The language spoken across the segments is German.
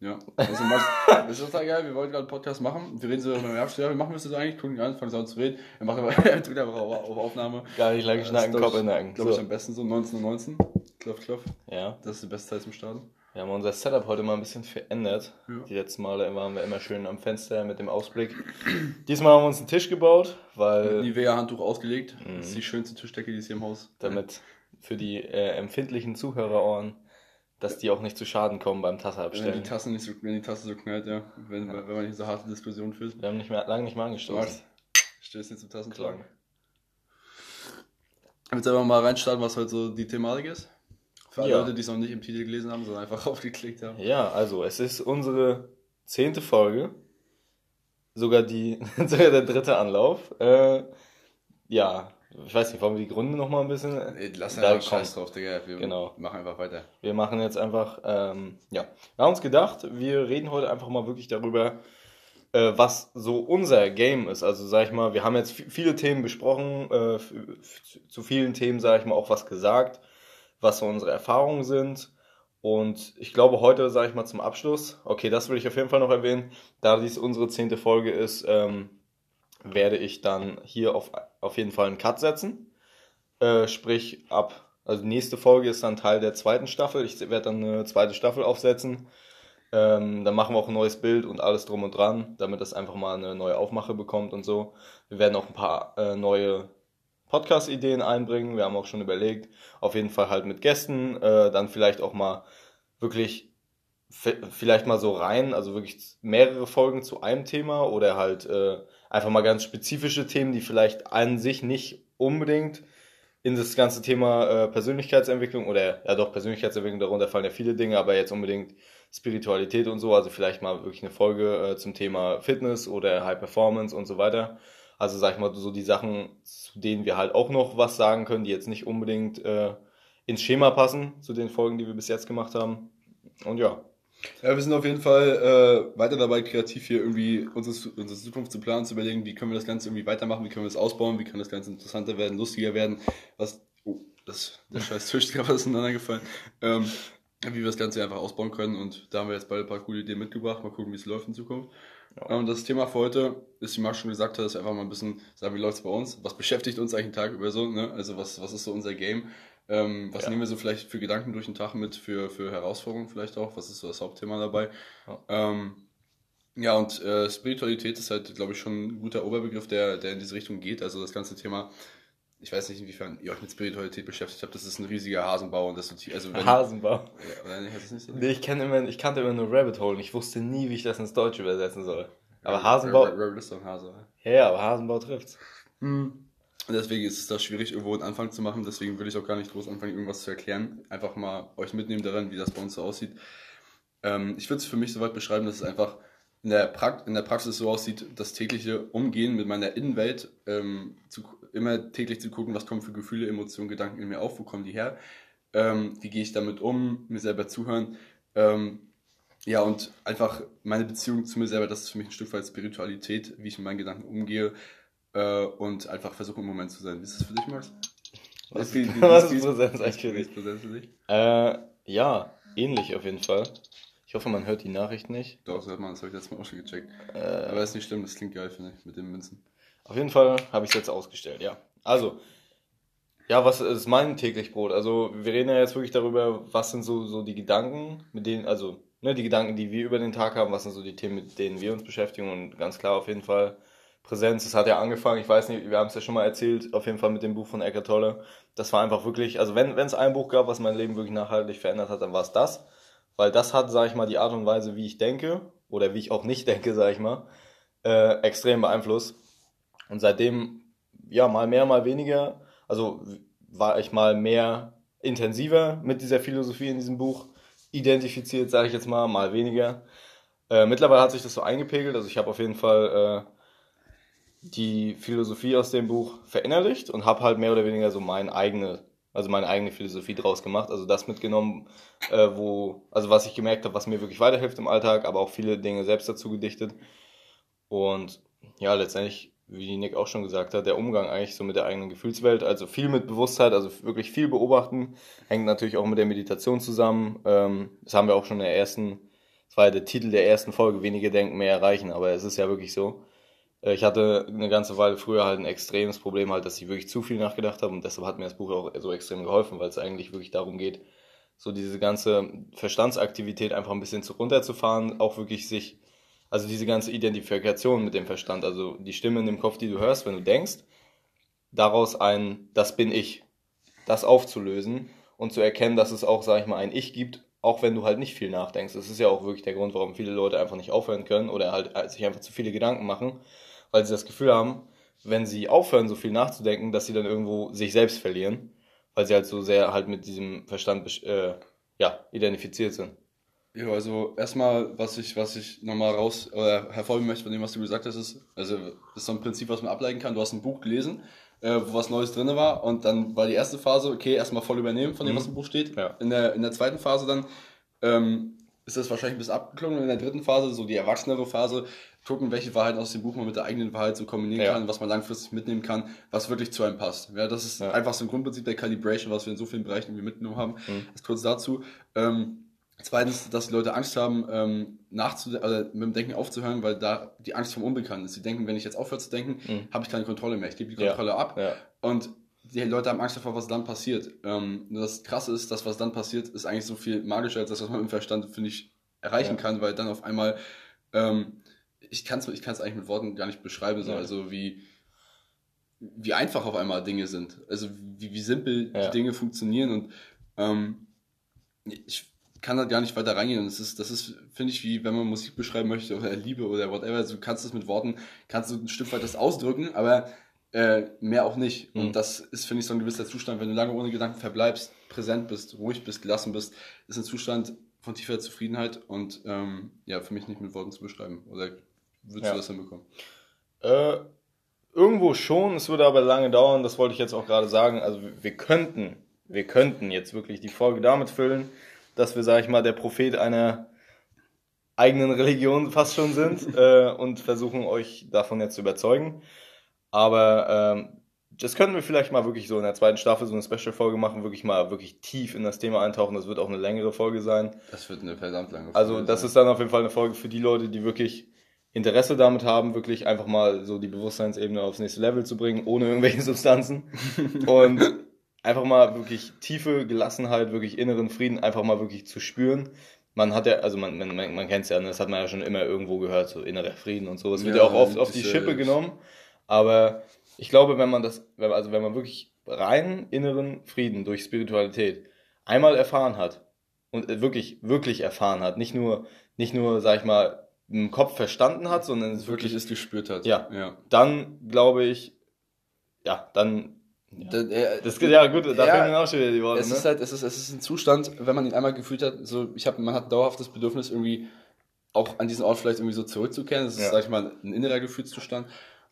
Ja. Also, das ist total geil. Wir wollten gerade einen Podcast machen. Wir reden so beim Herbst. Ja, wie machen wir das eigentlich? Gucken an, fangen an zu reden. Wir machen aber drücken einfach auf, auf Aufnahme. Gar nicht lange schnacken, Kopf in Nacken. Glaube ich am besten so 19.19 Uhr. Klopf, klopf. Ja. Das ist die beste Zeit zum Starten. Wir haben unser Setup heute mal ein bisschen verändert. Ja. Die letzten Male waren wir immer schön am Fenster mit dem Ausblick. Diesmal haben wir uns einen Tisch gebaut, weil Nivea-Handtuch ausgelegt. Mhm. Das ist die schönste Tischdecke, die ist hier im Haus. damit für die äh, empfindlichen Zuhörerohren, dass die auch nicht zu Schaden kommen beim Tasse Wenn abstellen. die Tasse nicht so, wenn die Tasse so knallt, ja. Wenn, wenn man nicht so harte Diskussionen führt. Wir haben nicht mehr, lange nicht mehr angestoßen. Was? Stößt jetzt zum Tassenklang. Jetzt einfach mal reinstarten, was heute so die Thematik ist. Für alle Ja. Leute, die es noch nicht im Titel gelesen haben, sondern einfach aufgeklickt haben. Ja, also es ist unsere zehnte Folge. Sogar die, sogar der dritte Anlauf. Äh, ja, ich weiß nicht, wollen wir die Gründe noch mal ein bisschen? Ey, Lass einfach Scheiß drauf, Digga. Wir Genau. machen einfach weiter. Wir machen jetzt einfach, ähm, ja, wir haben uns gedacht, wir reden heute einfach mal wirklich darüber, äh, was so unser Game ist. Also sag ich mal, wir haben jetzt vi- viele Themen besprochen, äh, zu vielen Themen sage ich mal auch was gesagt, was so unsere Erfahrungen sind. Und ich glaube heute, sage ich mal zum Abschluss, okay, das will ich auf jeden Fall noch erwähnen, da dies unsere zehnte Folge ist, ähm, werde ich dann hier auf, auf jeden Fall einen Cut setzen. Äh, sprich, ab, also die nächste Folge ist dann Teil der zweiten Staffel. Ich werde dann eine zweite Staffel aufsetzen. Ähm, dann machen wir auch ein neues Bild und alles drum und dran, damit das einfach mal eine neue Aufmache bekommt und so. Wir werden auch ein paar äh, neue Podcast-Ideen einbringen. Wir haben auch schon überlegt, auf jeden Fall halt mit Gästen, äh, dann vielleicht auch mal wirklich vielleicht mal so rein, also wirklich mehrere Folgen zu einem Thema oder halt äh, einfach mal ganz spezifische Themen, die vielleicht an sich nicht unbedingt in das ganze Thema äh, Persönlichkeitsentwicklung oder ja doch Persönlichkeitsentwicklung, darunter fallen ja viele Dinge, aber jetzt unbedingt Spiritualität und so, also vielleicht mal wirklich eine Folge äh, zum Thema Fitness oder High Performance und so weiter. Also sag ich mal so die Sachen, zu denen wir halt auch noch was sagen können, die jetzt nicht unbedingt äh, ins Schema passen, zu den Folgen, die wir bis jetzt gemacht haben. Und ja, Ja, wir sind auf jeden Fall äh, weiter dabei, kreativ hier irgendwie unsere, unsere Zukunft zu planen, zu überlegen, wie können wir das Ganze irgendwie weitermachen, wie können wir das ausbauen, wie kann das Ganze interessanter werden, lustiger werden, was, oh, das, der scheiß Tisch ist gerade auseinandergefallen, ähm, wie wir das Ganze einfach ausbauen können und da haben wir jetzt beide ein paar coole Ideen mitgebracht, mal gucken, wie es läuft in Zukunft. Ja. Und das Thema für heute, ist, wie Marc schon gesagt hat, ist einfach mal ein bisschen sagen, wie läuft es bei uns, was beschäftigt uns eigentlich einen Tag über so, ne? also was, was ist so unser Game, ähm, was Ja. nehmen wir so vielleicht für Gedanken durch den Tag mit, für, für Herausforderungen vielleicht auch, was ist so das Hauptthema dabei. Ja. Ähm, ja, und äh, Spiritualität ist halt, glaube ich, schon ein guter Oberbegriff, der, der in diese Richtung geht. Also das ganze Thema, ich weiß nicht, inwiefern ihr euch mit Spiritualität beschäftigt habt, das ist ein riesiger Hasenbau und das ist, also wenn, Hasenbau. Ja, oder nicht, nicht so? Nee, ich, kenn immer, ich kannte immer nur Rabbit Hole und ich wusste nie, wie ich das ins Deutsche übersetzen soll. Aber Hasenbau, Rabbit ist doch ein Hase. ja, ja, aber Hasenbau trifft's. Und deswegen ist es da schwierig, irgendwo einen Anfang zu machen. Deswegen will ich auch gar nicht groß anfangen, irgendwas zu erklären. Einfach mal euch mitnehmen daran, wie das bei uns so aussieht. Ähm, ich würde es für mich soweit beschreiben, dass es einfach in der, Prakt in der Praxis so aussieht, das tägliche Umgehen mit meiner Innenwelt, ähm, zu, immer täglich zu gucken, was kommen für Gefühle, Emotionen, Gedanken in mir auf, wo kommen die her, ähm, wie gehe ich damit um, mir selber zuhören. Ähm, ja, und einfach meine Beziehung zu mir selber, das ist für mich ein Stück weit Spiritualität, wie ich mit meinen Gedanken umgehe äh, und einfach versuche im Moment zu sein. Wie ist das für dich, Max? Was, Wie- wie- was ist Präsenz eigentlich für dich? Präsenz für dich? Äh, ja, ähnlich auf jeden Fall. Ich hoffe, man hört die Nachricht nicht. Doch, so hat man, das habe ich letztes Mal auch schon gecheckt. Äh, Aber das ist nicht schlimm, das klingt geil, finde ich, mit den Münzen. Auf jeden Fall habe ich es jetzt ausgestellt, ja. Also, ja, was ist mein täglich Brot? Also, wir reden ja jetzt wirklich darüber, was sind so, so die Gedanken, mit denen, also, ne, die Gedanken, die wir über den Tag haben, was sind so die Themen, mit denen wir uns beschäftigen und ganz klar auf jeden Fall Präsenz. Das hat ja angefangen, ich weiß nicht, wir haben es ja schon mal erzählt, auf jeden Fall mit dem Buch von Eckart Tolle. Das war einfach wirklich, also wenn wenn es ein Buch gab, was mein Leben wirklich nachhaltig verändert hat, dann war es das. Weil das hat, sage ich mal, die Art und Weise, wie ich denke, oder wie ich auch nicht denke, sage ich mal, äh, extrem beeinflusst. Und seitdem, ja, mal mehr, mal weniger, also war ich mal mehr intensiver mit dieser Philosophie in diesem Buch identifiziert, sage ich jetzt mal, mal weniger. Äh, mittlerweile hat sich das so eingepegelt, also ich habe auf jeden Fall äh, die Philosophie aus dem Buch verinnerlicht und habe halt mehr oder weniger so meine eigene, also meine eigene Philosophie draus gemacht, also das mitgenommen, äh, wo, also was ich gemerkt habe, was mir wirklich weiterhilft im Alltag, aber auch viele Dinge selbst dazu gedichtet. Und ja, letztendlich, wie Nick auch schon gesagt hat, der Umgang eigentlich so mit der eigenen Gefühlswelt, also viel mit Bewusstheit, also wirklich viel beobachten, hängt natürlich auch mit der Meditation zusammen. Ähm, das haben wir auch schon in der ersten das war ja der Titel der ersten Folge, wenige denken, mehr erreichen, aber es ist ja wirklich so. Äh, ich hatte eine ganze Weile früher halt ein extremes Problem halt, dass ich wirklich zu viel nachgedacht habe und deshalb hat mir das Buch auch so extrem geholfen, weil es eigentlich wirklich darum geht, so diese ganze Verstandsaktivität einfach ein bisschen zu runterzufahren, auch wirklich sich, also diese ganze Identifikation mit dem Verstand, also die Stimme in dem Kopf, die du hörst, wenn du denkst, daraus ein, das bin ich, das aufzulösen und zu erkennen, dass es auch, sag ich mal, ein Ich gibt, auch wenn du halt nicht viel nachdenkst. Das ist ja auch wirklich der Grund, warum viele Leute einfach nicht aufhören können oder halt sich einfach zu viele Gedanken machen, weil sie das Gefühl haben, wenn sie aufhören, so viel nachzudenken, dass sie dann irgendwo sich selbst verlieren, weil sie halt so sehr halt mit diesem Verstand äh, ja, identifiziert sind. Ja, also erstmal, was ich, was ich nochmal raus oder hervorheben möchte von dem, was du gesagt hast, ist, also das ist so ein Prinzip, was man ableiten kann. Du hast ein Buch gelesen, äh, wo was Neues drin war und dann war die erste Phase, okay, erstmal voll übernehmen von dem, mhm. was im Buch steht. Ja. In, der, in der zweiten Phase dann ähm, ist das wahrscheinlich ein bisschen abgeklungen. In der dritten Phase, so die erwachsenere Phase, gucken, welche Wahrheiten aus dem Buch man mit der eigenen Wahrheit so kombinieren ja. kann, was man langfristig mitnehmen kann, was wirklich zu einem passt. Ja, das ist ja. einfach so ein Grundprinzip der Calibration, was wir in so vielen Bereichen irgendwie mitgenommen haben. Mhm. Das kurz dazu. Ähm, Zweitens, dass die Leute Angst haben, ähm, nachzudenken, also mit dem Denken aufzuhören, weil da die Angst vom Unbekannten ist. Sie denken, wenn ich jetzt aufhöre zu denken, mhm. habe ich keine Kontrolle mehr. Ich gebe die Kontrolle ja. ab. Ja. Und die Leute haben Angst davor, was dann passiert. Ähm, nur das Krasse ist, dass was dann passiert, ist eigentlich so viel magischer als das, was man im Verstand, finde ich, erreichen ja. kann, weil dann auf einmal, ähm, ich kann es ich kann's eigentlich mit Worten gar nicht beschreiben, so, also wie, wie einfach auf einmal Dinge sind. Also wie, wie simpel die Dinge funktionieren und ähm, ich kann da gar nicht weiter reingehen. Das ist, das ist, finde ich, wie wenn man Musik beschreiben möchte oder Liebe oder whatever. Also du kannst es mit Worten, kannst du ein Stück weit das ausdrücken, aber äh, mehr auch nicht. Mhm. Und das ist, finde ich, so ein gewisser Zustand. Wenn du lange ohne Gedanken verbleibst, präsent bist, ruhig bist, gelassen bist, ist ein Zustand von tiefer Zufriedenheit und ähm, ja, für mich nicht mit Worten zu beschreiben. Oder würdest ja. du das hinbekommen? Äh, irgendwo schon, es würde aber lange dauern, das wollte ich jetzt auch gerade sagen. Also wir könnten, wir könnten jetzt wirklich die Folge damit füllen dass wir, sag ich mal, der Prophet einer eigenen Religion fast schon sind äh, und versuchen euch davon jetzt zu überzeugen. Aber ähm, das könnten wir vielleicht mal wirklich so in der zweiten Staffel so eine Special-Folge machen, wirklich mal wirklich tief in das Thema eintauchen. Das wird auch eine längere Folge sein. Das wird eine verdammt lange also, Folge. Also das sein. ist dann auf jeden Fall eine Folge für die Leute, die wirklich Interesse damit haben, wirklich einfach mal so die Bewusstseinsebene aufs nächste Level zu bringen, ohne irgendwelche Substanzen. Und einfach mal wirklich tiefe Gelassenheit, wirklich inneren Frieden einfach mal wirklich zu spüren. Man hat ja, also man, man, man kennt es ja, ne, das hat man ja schon immer irgendwo gehört, so innerer Frieden und so. Es wird ja, ja auch oft auf die Schippe genommen. Aber ich glaube, wenn man das, also wenn man wirklich rein inneren Frieden durch Spiritualität einmal erfahren hat und wirklich, wirklich erfahren hat, nicht nur, nicht nur, sag ich mal, im Kopf verstanden hat, sondern es wirklich, wirklich es gespürt hat. Ja, ja. Dann glaube ich, ja, dann ja. Das, äh, das, ja, gut, da ja, fehlen auch schon wieder die Worte. Es ne? ist halt, es ist, es ist ein Zustand, wenn man ihn einmal gefühlt hat, so, ich habe, man hat dauerhaft das Bedürfnis, irgendwie auch an diesen Ort vielleicht irgendwie so zurückzukehren. Das ist, ja. sag ich mal, ein innerer Gefühlszustand.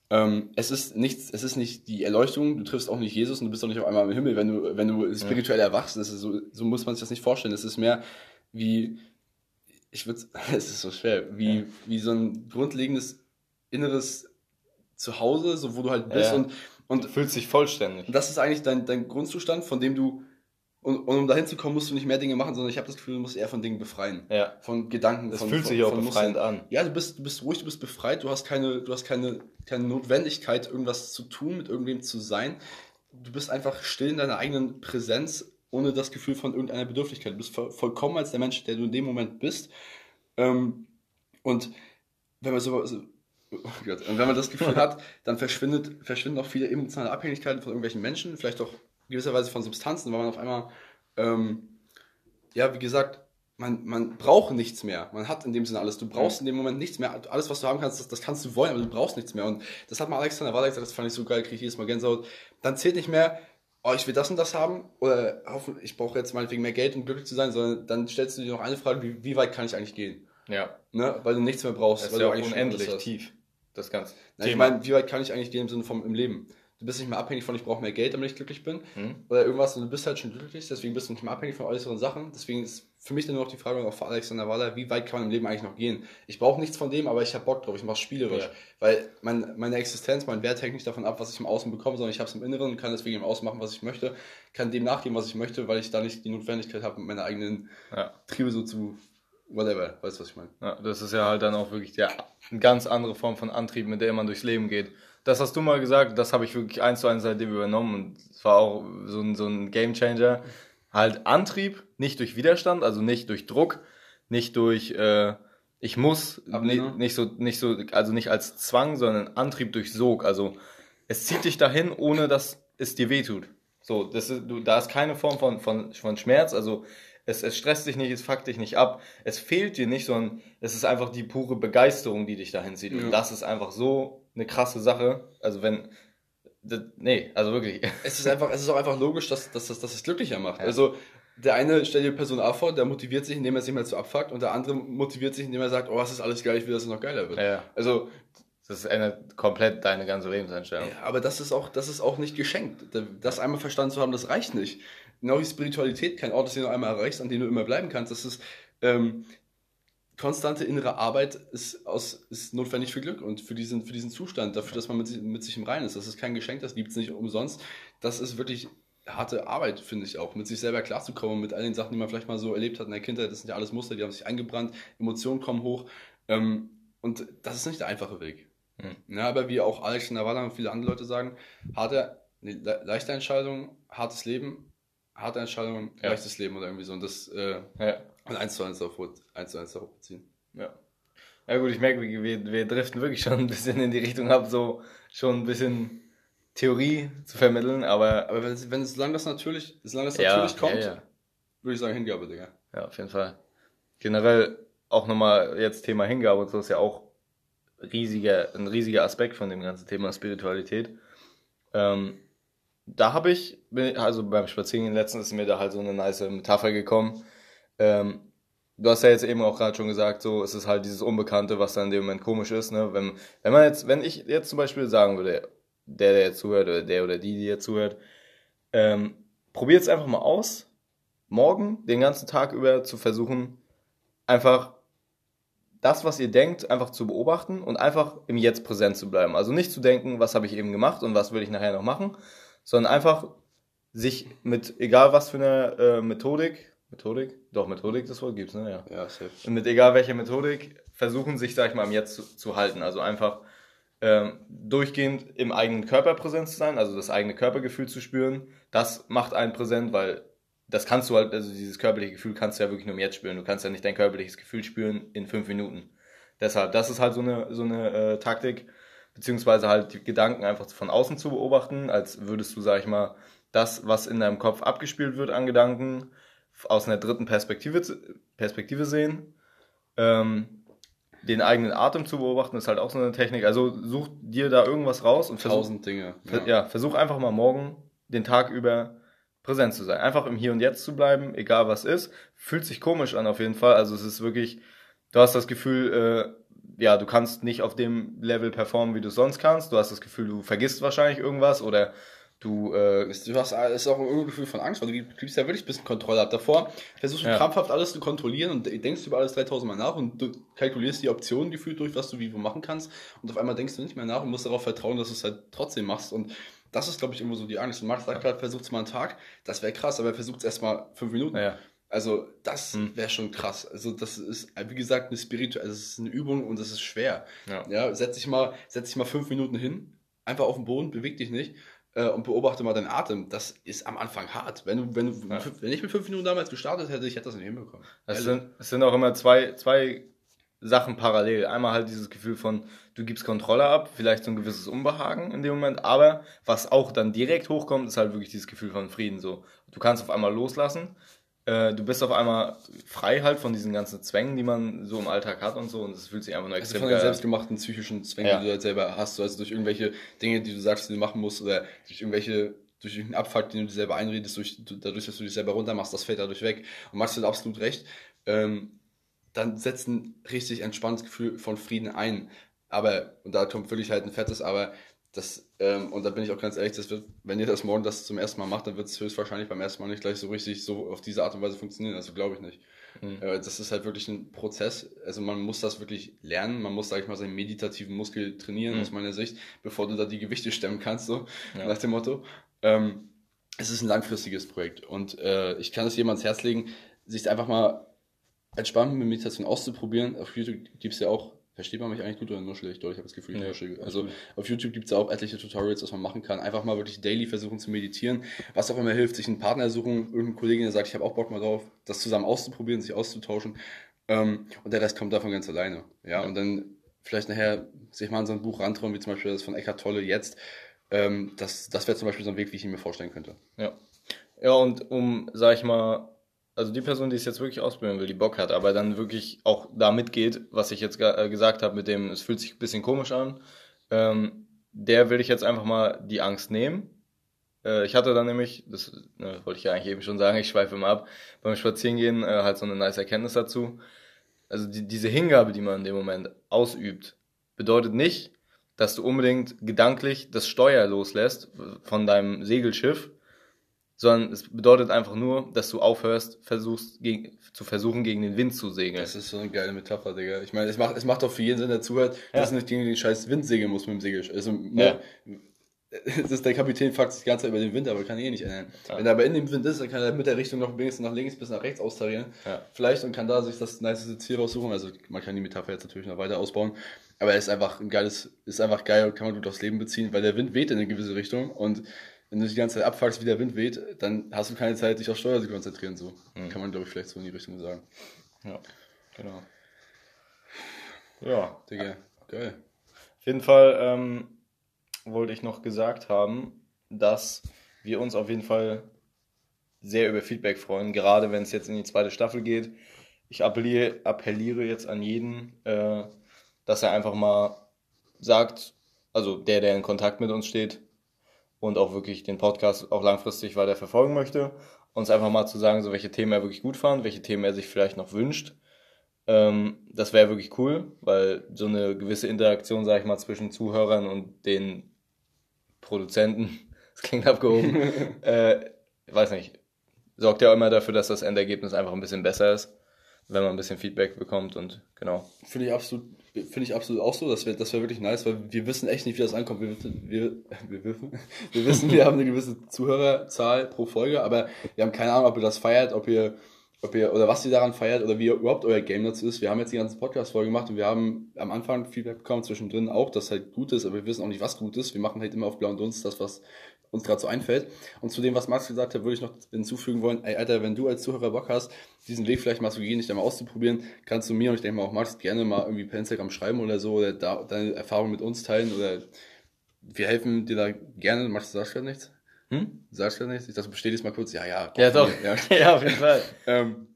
Ähm, es ist nichts, es ist nicht die Erleuchtung, du triffst auch nicht Jesus und du bist auch nicht auf einmal im Himmel, wenn du, wenn du spirituell erwachst. Ist so, so muss man sich das nicht vorstellen. Es ist mehr wie, ich würde, es ist so schwer, wie, ja. wie so ein grundlegendes inneres Zuhause, so wo du halt bist und und du fühlst dich vollständig. Das ist eigentlich dein, dein Grundzustand, von dem du, und, und um dahin zu kommen, musst du nicht mehr Dinge machen, sondern ich habe das Gefühl, du musst eher von Dingen befreien. Ja. Von Gedanken. Das von, fühlt von, sich auch befreiend an. Ja, du bist, du bist ruhig, du bist befreit, du hast keine, du hast keine, keine Notwendigkeit, irgendwas zu tun, mit irgendwem zu sein. Du bist einfach still in deiner eigenen Präsenz, ohne das Gefühl von irgendeiner Bedürftigkeit. Du bist vollkommen als der Mensch, der du in dem Moment bist. Ähm, und wenn man so, Oh Gott. Und wenn man das Gefühl hat, dann verschwindet, verschwinden auch viele emotionale Abhängigkeiten von irgendwelchen Menschen, vielleicht auch gewisserweise von Substanzen, weil man auf einmal, ähm, ja, wie gesagt, man, man braucht nichts mehr. Man hat in dem Sinne alles. Du brauchst in dem Moment nichts mehr. Alles, was du haben kannst, das, das kannst du wollen, aber du brauchst nichts mehr. Und das hat mal Alexander Waller gesagt, das fand ich so geil, kriege ich jedes Mal Gänsehaut. Dann zählt nicht mehr, oh, ich will das und das haben, oder hoffen, ich brauche jetzt meinetwegen mehr Geld, um glücklich zu sein, sondern dann stellst du dir noch eine Frage, wie, wie weit kann ich eigentlich gehen? Ja. Ne? Weil du nichts mehr brauchst. Das ist ja unendlich tief das Ganze. Na, ich meine, wie weit kann ich eigentlich gehen im Sinne vom im Leben? Du bist nicht mehr abhängig von, ich brauche mehr Geld, damit ich glücklich bin. Mhm. Oder irgendwas und du bist halt schon glücklich, deswegen bist du nicht mehr abhängig von äußeren Sachen. Deswegen ist für mich dann nur noch die Frage, auch für Alexander Waller, wie weit kann man im Leben eigentlich noch gehen? Ich brauche nichts von dem, aber ich habe Bock drauf, ich mache spielerisch. Ja. Weil mein, meine Existenz, mein Wert hängt nicht davon ab, was ich im Außen bekomme, sondern ich habe es im Inneren und kann deswegen im Außen machen, was ich möchte, kann dem nachgehen, was ich möchte, weil ich da nicht die Notwendigkeit habe, meine eigenen ja. Triebe so zu whatever, weißt du, was ich meine? Ja, das ist ja halt dann auch wirklich der, eine ganz andere Form von Antrieb, mit der man durchs Leben geht. Das hast du mal gesagt, das habe ich wirklich eins zu eins seitdem übernommen und es war auch so ein, so ein Game Changer. Halt Antrieb, nicht durch Widerstand, also nicht durch Druck, nicht durch äh, ich muss, nicht, nicht, so, nicht so, also nicht als Zwang, sondern Antrieb durch Sog. Also es zieht dich dahin, ohne dass es dir wehtut. So, das ist, du, da ist keine Form von, von, von Schmerz, also es, es stresst dich nicht, es fuckt dich nicht ab, es fehlt dir nicht, sondern es ist einfach die pure Begeisterung, die dich dahin zieht. Ja. Und das ist einfach so eine krasse Sache. Also wenn, das, nee, also wirklich. Es ist einfach, es ist auch einfach logisch, dass, dass, dass, dass es glücklicher macht. Ja. Also der eine stellt die Person A vor, der motiviert sich, indem er sich mal zu abfuckt, und der andere motiviert sich, indem er sagt, oh, es ist alles geil, ich will, dass es noch geiler wird. Ja. Also das ändert komplett deine ganze Lebenseinstellung. Ja, aber das ist auch, das ist auch nicht geschenkt. Das einmal verstanden zu haben, das reicht nicht. Genau wie Spiritualität kein Ort ist, den du einmal erreichst, an dem du immer bleiben kannst. Das ist ähm, konstante innere Arbeit ist, aus, ist notwendig für Glück und für diesen, für diesen Zustand, dafür, dass man mit, mit sich im Reinen ist. Das ist kein Geschenk, das liebt es nicht umsonst. Das ist wirklich harte Arbeit, finde ich auch, mit sich selber klarzukommen, mit all den Sachen, die man vielleicht mal so erlebt hat in der Kindheit. Das sind ja alles Muster, die haben sich eingebrannt, Emotionen kommen hoch. Ähm, und das ist nicht der einfache Weg. Mhm. Ja, aber wie auch Alex Navala und viele andere Leute sagen, harte, nee, leichte Entscheidung, hartes Leben, harte Entscheidung, ja. leichtes Leben oder irgendwie so. Und das äh, ja. und eins zu eins darauf, eins zu eins darauf beziehen. Ja. Ja gut, ich merke, wir, wir driften wirklich schon ein bisschen in die Richtung ab, so schon ein bisschen Theorie zu vermitteln, aber. Aber wenn, wenn solange das natürlich, solange das natürlich ja, kommt, ja, ja. würde ich sagen Hingabe, Digga. Ja, auf jeden Fall. Generell auch nochmal jetzt Thema Hingabe und so ist ja auch riesiger, ein riesiger Aspekt von dem ganzen Thema Spiritualität. Ähm, da habe ich, also beim Spazierengehen letztens ist mir da halt so eine nice Metapher gekommen. Ähm, du hast ja jetzt eben auch gerade schon gesagt, so es ist halt dieses Unbekannte, was dann in dem Moment komisch ist. Ne? Wenn, wenn man jetzt, wenn ich jetzt zum Beispiel sagen würde, der, der jetzt zuhört, oder der oder die, die jetzt zuhört, ähm, probiert es einfach mal aus, morgen den ganzen Tag über zu versuchen, einfach das, was ihr denkt, einfach zu beobachten und einfach im Jetzt präsent zu bleiben. Also nicht zu denken, was habe ich eben gemacht und was will ich nachher noch machen, sondern einfach sich mit, egal was für eine äh, Methodik, Methodik? Doch, Methodik, das Wort gibt's, ne? Ja. ja safe. Mit egal welcher Methodik versuchen, sich, sag ich mal, im Jetzt zu, zu halten. Also einfach ähm, durchgehend im eigenen Körper präsent zu sein, also das eigene Körpergefühl zu spüren. Das macht einen präsent, weil das kannst du halt, also dieses körperliche Gefühl kannst du ja wirklich nur im Jetzt spüren. Du kannst ja nicht dein körperliches Gefühl spüren in fünf Minuten. Deshalb, das ist halt so eine, so eine äh, Taktik, beziehungsweise halt die Gedanken einfach von außen zu beobachten, als würdest du, sag ich mal, das, was in deinem Kopf abgespielt wird an Gedanken, aus einer dritten Perspektive, Perspektive sehen. Ähm, den eigenen Atem zu beobachten, ist halt auch so eine Technik. Also such dir da irgendwas raus und versuch, Tausend Dinge. Ja. ja, versuch einfach mal morgen den Tag über präsent zu sein. Einfach im Hier und Jetzt zu bleiben, egal was ist. Fühlt sich komisch an auf jeden Fall. Also es ist wirklich, du hast das Gefühl, äh, ja, du kannst nicht auf dem Level performen, wie du sonst kannst. Du hast das Gefühl, du vergisst wahrscheinlich irgendwas oder Du, äh, du hast ist auch ein Gefühl von Angst, weil du gibst ja wirklich ein bisschen Kontrolle ab. Davor versuchst du ja. krampfhaft alles zu kontrollieren und denkst über alles 3000 Mal nach und du kalkulierst die Optionen gefühlt durch, was du wie wo machen kannst und auf einmal denkst du nicht mehr nach und musst darauf vertrauen, dass du es halt trotzdem machst und das ist, glaube ich, immer so die Angst. Und Max sagt gerade, versucht es mal einen Tag, das wäre krass, aber er es erstmal fünf Minuten. Ja. Also das hm. wäre schon krass. Also das ist, wie gesagt, eine Spiritu also es ist eine Übung und das ist schwer. Ja. ja, setz dich mal, setz dich mal fünf Minuten hin, einfach auf den Boden, beweg dich nicht äh, und beobachte mal deinen Atem. Das ist am Anfang hart. Wenn, du, wenn, du, ja. wenn ich mit fünf Minuten damals gestartet hätte, ich hätte das nicht hinbekommen. Es sind, es sind auch immer zwei, zwei Sachen parallel. Einmal halt dieses Gefühl von, du gibst Kontrolle ab, vielleicht so ein gewisses Unbehagen in dem Moment, aber was auch dann direkt hochkommt, ist halt wirklich dieses Gefühl von Frieden. So, du kannst auf einmal loslassen, äh, du bist auf einmal frei halt von diesen ganzen Zwängen, die man so im Alltag hat und so, und es fühlt sich einfach nur extrem also von den selbstgemachten psychischen Zwängen, ja. die du halt selber hast, also durch irgendwelche Dinge, die du sagst, die du machen musst, oder durch irgendwelche durch irgendeinen Abfuck, den du dir selber einredest, durch, dadurch, dass du dich selber runtermachst, das fällt dadurch weg. Und Max hat absolut recht. Ähm, dann setzt ein richtig entspanntes Gefühl von Frieden ein. Aber, und da kommt wirklich halt ein fettes Aber, das, ähm, und da bin ich auch ganz ehrlich, das wird, wenn ihr das morgen das zum ersten Mal macht, dann wird es höchstwahrscheinlich beim ersten Mal nicht gleich so richtig so auf diese Art und Weise funktionieren. Also glaube ich nicht. Mhm. Äh, das ist halt wirklich ein Prozess. Also man muss das wirklich lernen. Man muss, sag ich mal, seinen meditativen Muskel trainieren, mhm. aus meiner Sicht, bevor du da die Gewichte stemmen kannst, so ja. nach dem Motto. Ähm, es ist ein langfristiges Projekt und äh, ich kann es jedem ans Herz legen, sich einfach mal entspannt mit Meditation auszuprobieren. Auf YouTube gibt es ja auch, versteht man mich eigentlich gut oder nur schlecht? Doch, ich habe das Gefühl, ich verstehe. alles Also auf YouTube gibt es ja auch etliche Tutorials, was man machen kann. Einfach mal wirklich daily versuchen zu meditieren. Was auch immer hilft, sich einen Partner suchen, irgendeinen Kollegen, der sagt, ich habe auch Bock mal drauf, das zusammen auszuprobieren, sich auszutauschen. Ähm, und der Rest kommt davon ganz alleine. Ja, und dann vielleicht nachher sich mal an so ein Buch rantrauen, wie zum Beispiel das von Eckhart Tolle jetzt. Ähm, das das wäre zum Beispiel so ein Weg, wie ich ihn mir vorstellen könnte. Ja. Ja, und um, sag ich mal, also die Person, die es jetzt wirklich ausbilden will, die Bock hat, aber dann wirklich auch da mitgeht, was ich jetzt äh, gesagt habe mit dem, es fühlt sich ein bisschen komisch an, ähm, der will ich jetzt einfach mal die Angst nehmen. Äh, ich hatte dann nämlich, das ne, wollte ich ja eigentlich eben schon sagen, ich schweife immer ab, beim Spazierengehen äh, halt so eine nice Erkenntnis dazu. Also die, diese Hingabe, die man in dem Moment ausübt, bedeutet nicht, dass du unbedingt gedanklich das Steuer loslässt von deinem Segelschiff, sondern es bedeutet einfach nur, dass du aufhörst, versuchst gegen, zu versuchen, gegen den Wind zu segeln. Das ist so eine geile Metapher, Digga. Ich meine, es macht, es macht doch für jeden Sinn, der zuhört, Ja. dass du nicht gegen den scheiß Wind segeln musst mit dem Segel. Also, ne, das ist der Kapitän fuckt sich die ganze Zeit über den Wind, aber kann eh nicht ändern. Ja. Wenn er aber in dem Wind ist, dann kann er mit der Richtung noch wenigstens nach links bis nach rechts austarieren. Ja. Vielleicht und kann da sich das nice Ziel raussuchen. Also man kann die Metapher jetzt natürlich noch weiter ausbauen. Aber er ist einfach ein geiles, ist einfach geil und kann man gut aufs Leben beziehen, weil der Wind weht in eine gewisse Richtung und wenn du dich die ganze Zeit abfuckst, wie der Wind weht, dann hast du keine Zeit, dich auf Steuer zu konzentrieren. So Mhm. kann man, glaube ich, vielleicht so in die Richtung sagen. Ja, genau. Ja, Digga, geil. Auf jeden Fall ähm, wollte ich noch gesagt haben, dass wir uns auf jeden Fall sehr über Feedback freuen, gerade wenn es jetzt in die zweite Staffel geht. Ich appelliere, appelliere jetzt an jeden, äh, dass er einfach mal sagt, also der, der in Kontakt mit uns steht und auch wirklich den Podcast auch langfristig weiter verfolgen möchte, uns einfach mal zu sagen, so welche Themen er wirklich gut fand, welche Themen er sich vielleicht noch wünscht. Ähm, das wäre wirklich cool, weil so eine gewisse Interaktion, sag ich mal, zwischen Zuhörern und den Produzenten, das klingt abgehoben, äh, weiß nicht, sorgt ja immer dafür, dass das Endergebnis einfach ein bisschen besser ist, wenn man ein bisschen Feedback bekommt und genau. Finde ich absolut, finde ich absolut auch so. Das wäre, das wäre wirklich nice, weil wir wissen echt nicht, wie das ankommt. Wir, wissen- wir, wir, wir wissen, wir haben eine gewisse Zuhörerzahl pro Folge, aber wir haben keine Ahnung, ob ihr das feiert, ob ihr, ob ihr, oder was ihr daran feiert oder wie überhaupt euer Game dazu ist. Wir haben jetzt die ganze Podcast-Folge gemacht und wir haben am Anfang Feedback bekommen, zwischendrin auch, dass halt gut ist, aber wir wissen auch nicht, was gut ist. Wir machen halt immer auf blauen Dunst das, was uns gerade so einfällt. Und zu dem, was Max gesagt hat, würde ich noch hinzufügen wollen, ey, Alter, wenn du als Zuhörer Bock hast, diesen Weg vielleicht mal zu gehen, dich da mal auszuprobieren, kannst du mir und ich denke mal auch Max gerne mal irgendwie per Instagram schreiben oder so oder da, deine Erfahrungen mit uns teilen oder wir helfen dir da gerne. Max, du sagst gerade nichts? Hm? Du sagst gerade nichts? Ich dachte, du bestätigst mal kurz. Ja, ja. Ja, doch. Ja. ja, auf jeden Fall. Ähm,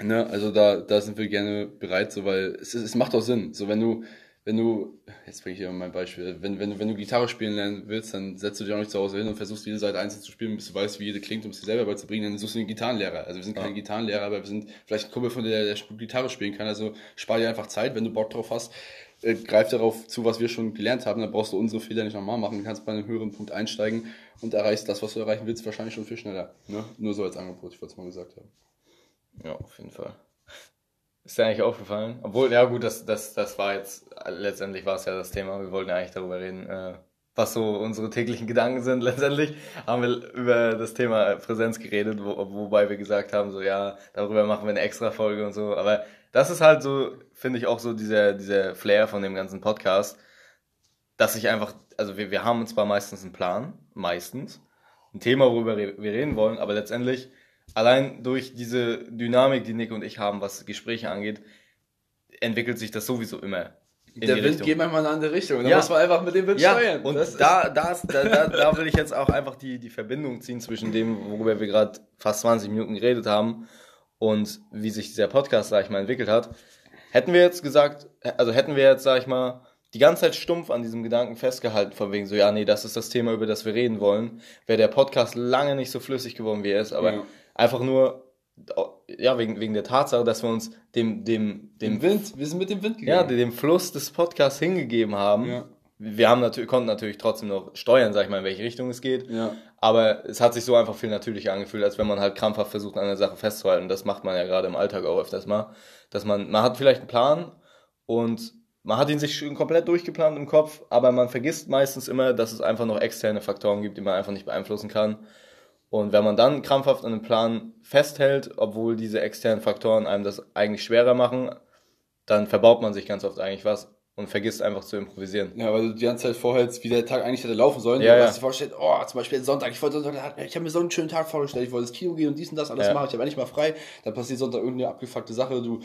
ne, also da, da sind wir gerne bereit, so, weil es, es macht auch Sinn. So, wenn du, wenn du, jetzt bringe ich hier mal mein Beispiel, wenn, wenn, du- wenn du Gitarre spielen lernen willst, dann setzt du dich auch nicht zu Hause hin und versuchst jede Seite einzeln zu spielen, bis du weißt, wie jede klingt, um es dir selber beizubringen, dann suchst du einen Gitarrenlehrer. Also wir sind Ja. Gitarrenlehrer, aber wir sind vielleicht ein Kumpel von dir, der, der Gitarre spielen kann. Also spar dir einfach Zeit, wenn du Bock drauf hast. Äh, greif darauf zu, was wir schon gelernt haben, dann brauchst du unsere Fehler nicht nochmal machen, kannst bei einem höheren Punkt einsteigen und erreichst das, was du erreichen willst, wahrscheinlich schon viel schneller. Ne? Nur so als Angebot, ich wollte es mal gesagt haben. Ja, auf jeden Fall. Ist dir eigentlich aufgefallen? Obwohl, ja gut, das, das, das war jetzt, letztendlich war es ja das Thema, wir wollten ja eigentlich darüber reden, äh, was so unsere täglichen Gedanken sind. Letztendlich haben wir über das Thema Präsenz geredet, wo, wobei wir gesagt haben, so ja, darüber machen wir eine extra Folge und so. Aber das ist halt so, finde ich auch so dieser, dieser Flair von dem ganzen Podcast, dass ich einfach, also wir, wir haben uns zwar meistens einen Plan, meistens, ein Thema, worüber wir reden wollen, aber letztendlich allein durch diese Dynamik, die Nick und ich haben, was Gespräche angeht, entwickelt sich das sowieso immer. der Wind Richtung. geht manchmal in eine andere Richtung. Da Ja. muss man einfach mit dem Wind Ja, steuern. und Das da, da, ist- da, da, da will ich jetzt auch einfach die, die Verbindung ziehen zwischen dem, worüber wir gerade fast 20 Minuten geredet haben und wie sich dieser Podcast, sag ich mal, entwickelt hat. Hätten wir jetzt gesagt, also hätten wir jetzt, sag ich mal, die ganze Zeit stumpf an diesem Gedanken festgehalten, von wegen so, ja, nee, das ist das Thema, über das wir reden wollen, wäre der Podcast lange nicht so flüssig geworden, wie er ist, aber Ja. Einfach nur, ja, wegen, wegen der Tatsache, dass wir uns dem, dem, dem Wind, wir sind mit dem Wind ja, gegangen. dem Fluss des Podcasts hingegeben haben. Ja. Wir haben natürlich, konnten natürlich trotzdem noch steuern, sag ich mal, in welche Richtung es geht. Ja. Aber es hat sich so einfach viel natürlicher angefühlt, als wenn man halt krampfhaft versucht, an der Sache festzuhalten. Das macht man ja gerade im Alltag auch öfters mal. Dass man, man hat vielleicht einen Plan und man hat ihn sich schon komplett durchgeplant im Kopf, aber man vergisst meistens immer, dass es einfach noch externe Faktoren gibt, die man einfach nicht beeinflussen kann. Und wenn man dann krampfhaft an einem Plan festhält, obwohl diese externen Faktoren einem das eigentlich schwerer machen, dann verbaut man sich ganz oft eigentlich was und vergisst einfach zu improvisieren. Ja, weil du die ganze Zeit vorhältst, wie der Tag eigentlich hätte laufen sollen. Ja, du ja. hast dir vorgestellt, oh, zum Beispiel Sonntag, ich wollte Sonntag, ich habe mir so einen schönen Tag vorgestellt, ich wollte ins Kino gehen und dies und das alles Ja. machen, ich habe endlich mal frei, dann passiert Sonntag irgendeine abgefuckte Sache, du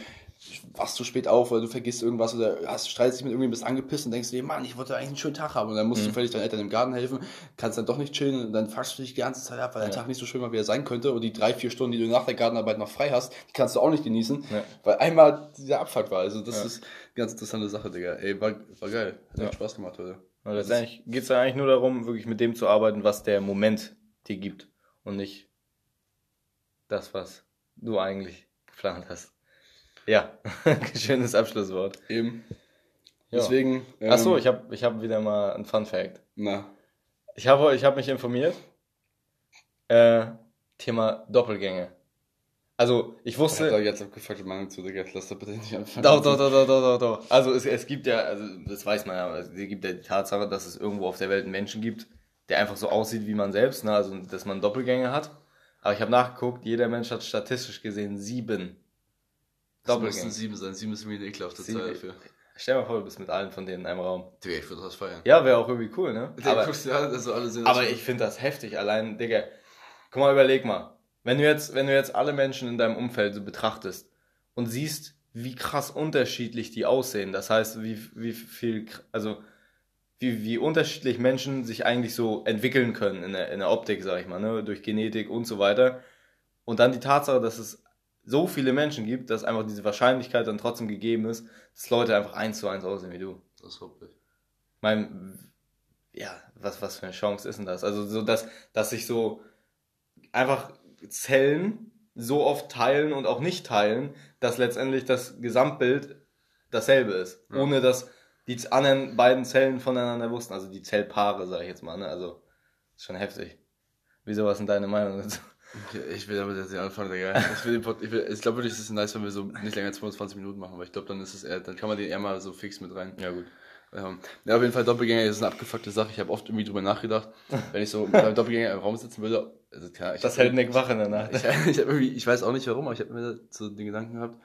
wachst zu spät auf oder du vergisst irgendwas oder hast, streitest dich mit irgendjemandem, bist angepisst und denkst dir, Mann, ich wollte eigentlich einen schönen Tag haben und dann musst Mhm. du völlig deinen Eltern im Garten helfen, kannst dann doch nicht chillen und dann fuckst du dich die ganze Zeit ab, weil Ja. Tag nicht so schön war, wie er sein könnte und die drei, vier Stunden, die du nach der Gartenarbeit noch frei hast, die kannst du auch nicht genießen, weil einmal dieser Abfuck war, also das ist ganz interessante Sache, Digga. Ey, war, war geil, hat Ja. Spaß gemacht heute. Und letztendlich geht es ja eigentlich nur darum, wirklich mit dem zu arbeiten, was der Moment dir gibt und nicht das, was du eigentlich geplant hast. Ja, schönes Abschlusswort. Eben. Ja. Deswegen. Ähm, Achso, ich habe ich hab wieder mal ein Fun Fact. Na, Ich habe ich hab mich informiert. Äh, Thema Doppelgänge. Also, ich ich wusste. jetzt abgefuckte Meinung zu, Digga. Lass da bitte nicht anfangen. Doch, doch, doch, doch, doch, doch, doch. Also, es, es gibt ja, also, das weiß man ja, also, es gibt ja die Tatsache, dass es irgendwo auf der Welt einen Menschen gibt, der einfach so aussieht wie man selbst, ne? also, dass man Doppelgänge hat. Aber ich habe nachgeguckt, jeder Mensch hat statistisch gesehen sieben Das müssen Doppelgänge. sieben sein. Sieben ist irgendwie eine ekelhafte Sieben. Zahl dafür. Stell dir mal vor, du bist mit allen von denen in einem Raum. Digga, ich würde das feiern. Ja, wäre auch irgendwie cool, ne? Digga, Aber, guckst du also alle sehen aber das- ich finde das heftig. Allein, Digga, guck mal, überleg mal. Wenn du jetzt, wenn du jetzt alle Menschen in deinem Umfeld so betrachtest und siehst, wie krass unterschiedlich die aussehen, das heißt, wie, wie viel, also, wie, wie unterschiedlich Menschen sich eigentlich so entwickeln können in der, in der Optik, sag ich mal, ne, durch Genetik und so weiter. Und dann die Tatsache, dass es so viele Menschen gibt, dass einfach diese Wahrscheinlichkeit dann trotzdem gegeben ist, dass Leute einfach eins zu eins aussehen wie du. Das hoffe ich. mein, ja, was, was für eine Chance ist denn das? Also so, dass, dass sich so einfach Zellen so oft teilen und auch nicht teilen, dass letztendlich das Gesamtbild dasselbe ist. Ja. Ohne dass die anderen beiden Zellen voneinander wussten. Also die Zellpaare, sage ich jetzt mal. Ne? Also ist schon heftig. Wieso, was sind deine Meinung dazu? Ich will damit jetzt nicht anfangen, Digga. Ich, will den Pod, ich, will, ich glaube wirklich, es ist nice, wenn wir so nicht länger als 25 Minuten machen, weil ich glaube, dann ist es eher, dann kann man den eher mal so fix mit rein. Ja, gut. Ja, auf jeden Fall Doppelgänger ist eine abgefuckte Sache. Ich habe oft irgendwie drüber nachgedacht, wenn ich so mit einem Doppelgänger im Raum sitzen würde. Also, klar, Das hält Nick wach in der Nacht. Ich, ich, irgendwie, ich weiß auch nicht warum, aber ich habe mir so den Gedanken gehabt,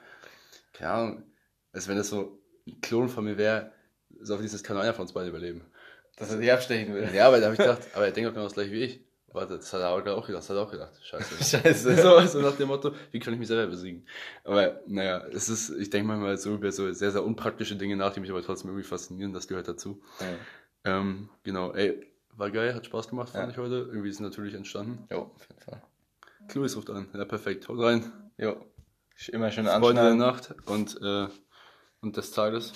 keine Ahnung, als wenn das so ein Klon von mir wäre, so auf dieses kann nur einer von uns beide überleben. Dass er dich abstechen will. Ja, aber da habe ich gedacht, aber er denkt doch genau das gleiche wie ich. Warte, das hat er auch auch gedacht, das hat er auch gedacht. Scheiße. Scheiße. so, so nach dem Motto, wie kann ich mich selber besiegen? Aber naja, es ist, ich denke manchmal so über so sehr, sehr unpraktische Dinge nach, die mich aber trotzdem irgendwie faszinieren, das gehört dazu. Ja. Ähm, genau, ey, war geil, hat Spaß gemacht, fand Ja. ich heute. Irgendwie ist es natürlich entstanden. Jo, auf jeden Fall. Louis ruft an, ja perfekt, haut rein. Jo. Immer schön Freunde der anschneiden. Nacht und, äh, und des Tages.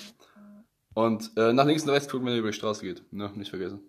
Und äh, nach links und rechts gucken, wenn ihr über die Straße geht. Ne, nicht vergessen.